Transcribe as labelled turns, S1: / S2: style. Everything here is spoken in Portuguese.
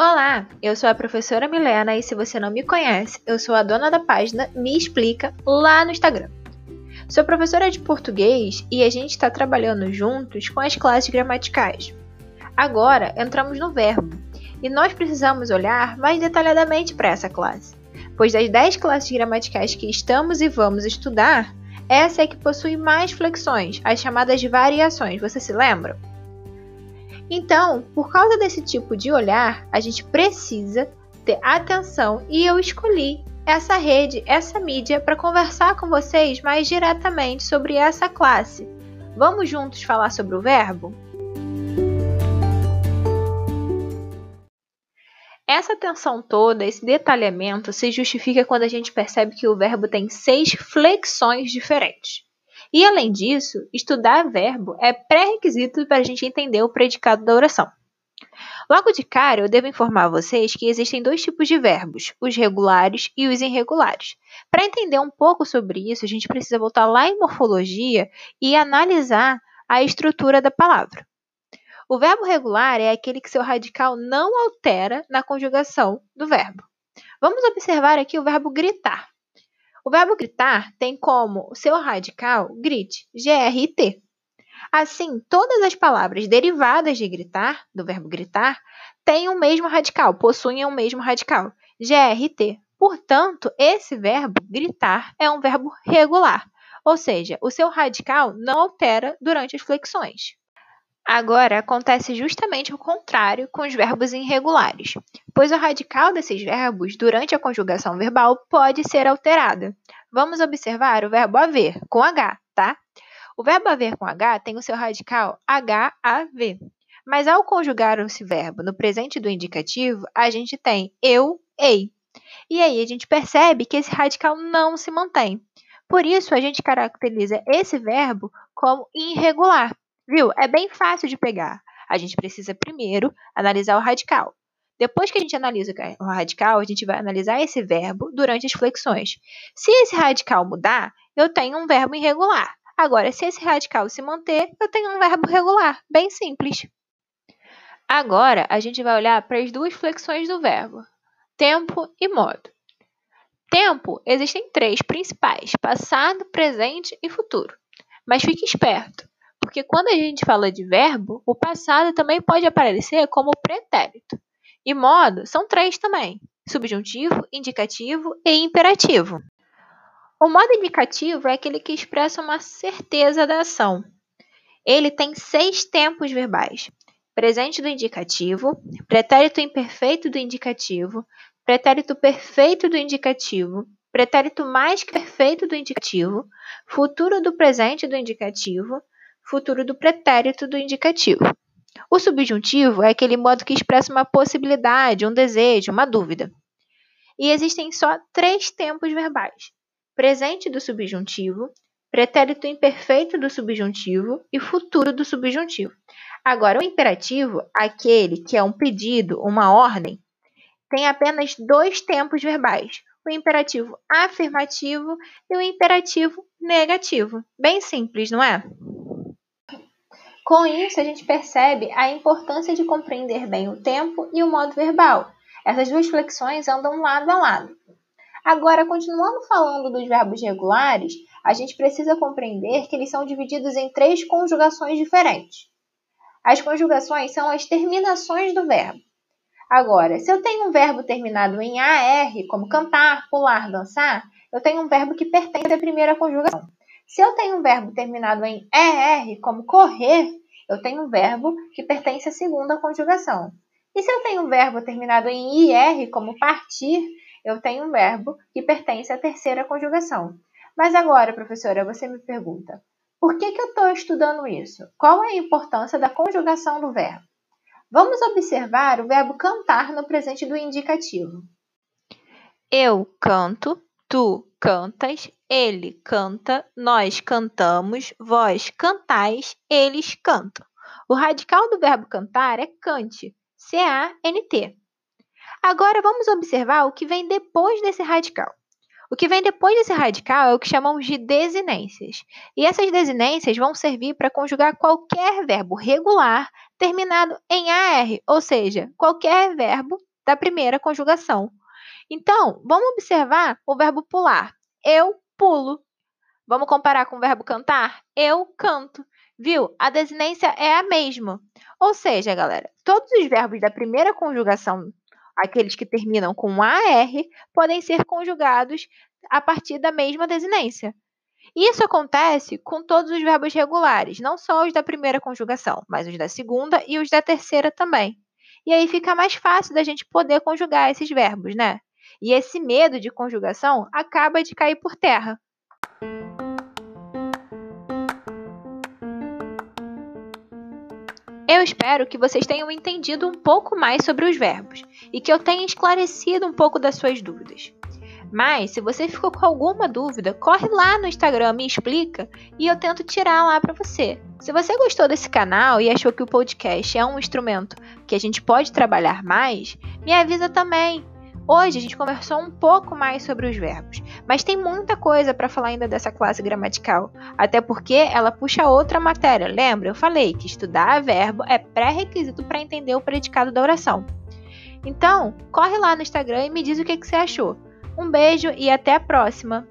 S1: Olá, eu sou a professora Milena e se você não me conhece, eu sou a dona da página Me Explica lá no Instagram. Sou professora de português e a gente está trabalhando juntos com as classes gramaticais. Agora entramos no verbo e nós precisamos olhar mais detalhadamente para essa classe, pois das 10 classes gramaticais que estamos e vamos estudar, essa é que possui mais flexões, as chamadas variações. Você se lembra? Então, por causa desse tipo de olhar, a gente precisa ter atenção e eu escolhi essa rede, essa mídia para conversar com vocês mais diretamente sobre essa classe. Vamos juntos falar sobre o verbo? Essa atenção toda, esse detalhamento, se justifica quando a gente percebe que o verbo tem seis flexões diferentes. E além disso, estudar verbo é pré-requisito para a gente entender o predicado da oração. Logo de cara, eu devo informar vocês que existem dois tipos de verbos, os regulares e os irregulares. Para entender um pouco sobre isso, a gente precisa voltar lá em morfologia e analisar a estrutura da palavra. O verbo regular é aquele que seu radical não altera na conjugação do verbo. Vamos observar aqui o verbo gritar. O verbo gritar tem como seu radical grite, G-R-I-T. Assim, todas as palavras derivadas de gritar, do verbo gritar, têm o mesmo radical, possuem o mesmo radical, G-R-T. Portanto, esse verbo gritar é um verbo regular, ou seja, o seu radical não altera durante as flexões. Agora, acontece justamente o contrário com os verbos irregulares, pois o radical desses verbos, durante a conjugação verbal, pode ser alterado. Vamos observar o verbo haver, com H, tá? O verbo haver com H tem o seu radical HAV. Mas ao conjugar esse verbo no presente do indicativo, a gente tem eu, ei. E aí a gente percebe que esse radical não se mantém. Por isso, a gente caracteriza esse verbo como irregular. Viu? É bem fácil de pegar. A gente precisa primeiro analisar o radical. Depois que a gente analisa o radical, a gente vai analisar esse verbo durante as flexões. Se esse radical mudar, eu tenho um verbo irregular. Agora, se esse radical se manter, eu tenho um verbo regular. Bem simples. Agora, a gente vai olhar para as duas flexões do verbo: tempo e modo. Tempo, existem três principais: passado, presente e futuro. Mas fique esperto porque quando a gente fala de verbo, o passado também pode aparecer como pretérito. E modo são três também: subjuntivo, indicativo e imperativo. O modo indicativo é aquele que expressa uma certeza da ação. Ele tem seis tempos verbais: presente do indicativo, pretérito imperfeito do indicativo, pretérito perfeito do indicativo, pretérito mais que perfeito do indicativo, futuro do presente do indicativo, futuro do pretérito do indicativo. O subjuntivo é aquele modo que expressa uma possibilidade, um desejo, uma dúvida. E existem só três tempos verbais: presente do subjuntivo, pretérito imperfeito do subjuntivo e futuro do subjuntivo. Agora, o imperativo, aquele que é um pedido, uma ordem, tem apenas dois tempos verbais: o imperativo afirmativo e o imperativo negativo. Bem simples, não é? Com isso, a gente percebe a importância de compreender bem o tempo e o modo verbal. Essas duas flexões andam lado a lado. Agora, continuando falando dos verbos regulares, a gente precisa compreender que eles são divididos em três conjugações diferentes. As conjugações são as terminações do verbo. Agora, se eu tenho um verbo terminado em AR, como cantar, pular, dançar, eu tenho um verbo que pertence à primeira conjugação. Se eu tenho um verbo terminado em ER, como correr, eu tenho um verbo que pertence à segunda conjugação. E se eu tenho um verbo terminado em IR, como partir, eu tenho um verbo que pertence à terceira conjugação. Mas agora, professora, você me pergunta, por que, que eu estou estudando isso? Qual é a importância da conjugação do verbo? Vamos observar o verbo cantar no presente do indicativo.
S2: Eu canto, tu cantas, ele canta, nós cantamos, vós cantais, eles cantam. O radical do verbo cantar é cante, C-A-N-T. Agora vamos observar o que vem depois desse radical. O que vem depois desse radical é o que chamamos de desinências. E essas desinências vão servir para conjugar qualquer verbo regular terminado em AR, ou seja, qualquer verbo
S1: da primeira conjugação. Então, vamos observar o verbo pular. Eu pulo. Vamos comparar com o verbo cantar? Eu canto. Viu? A desinência é a mesma. Ou seja, galera, todos os verbos da primeira conjugação, aqueles que terminam com AR, podem ser conjugados a partir da mesma desinência. Isso acontece com todos os verbos regulares, não só os da primeira conjugação, mas os da segunda e os da terceira também. E aí fica mais fácil da gente poder conjugar esses verbos, né? E esse medo de conjugação acaba de cair por terra. Eu espero que vocês tenham entendido um pouco mais sobre os verbos e que eu tenha esclarecido um pouco das suas dúvidas. Mas, se você ficou com alguma dúvida, corre lá no Instagram, me explica e eu tento tirar lá para você. Se você gostou desse canal e achou que o podcast é um instrumento que a gente pode trabalhar mais, me avisa também. Hoje a gente conversou um pouco mais sobre os verbos, mas tem muita coisa para falar ainda dessa classe gramatical, até porque ela puxa outra matéria. Lembra? Eu falei que estudar verbo é pré-requisito para entender o predicado da oração. Então, corre lá no Instagram e me diz o que, que você achou. Um beijo e até a próxima!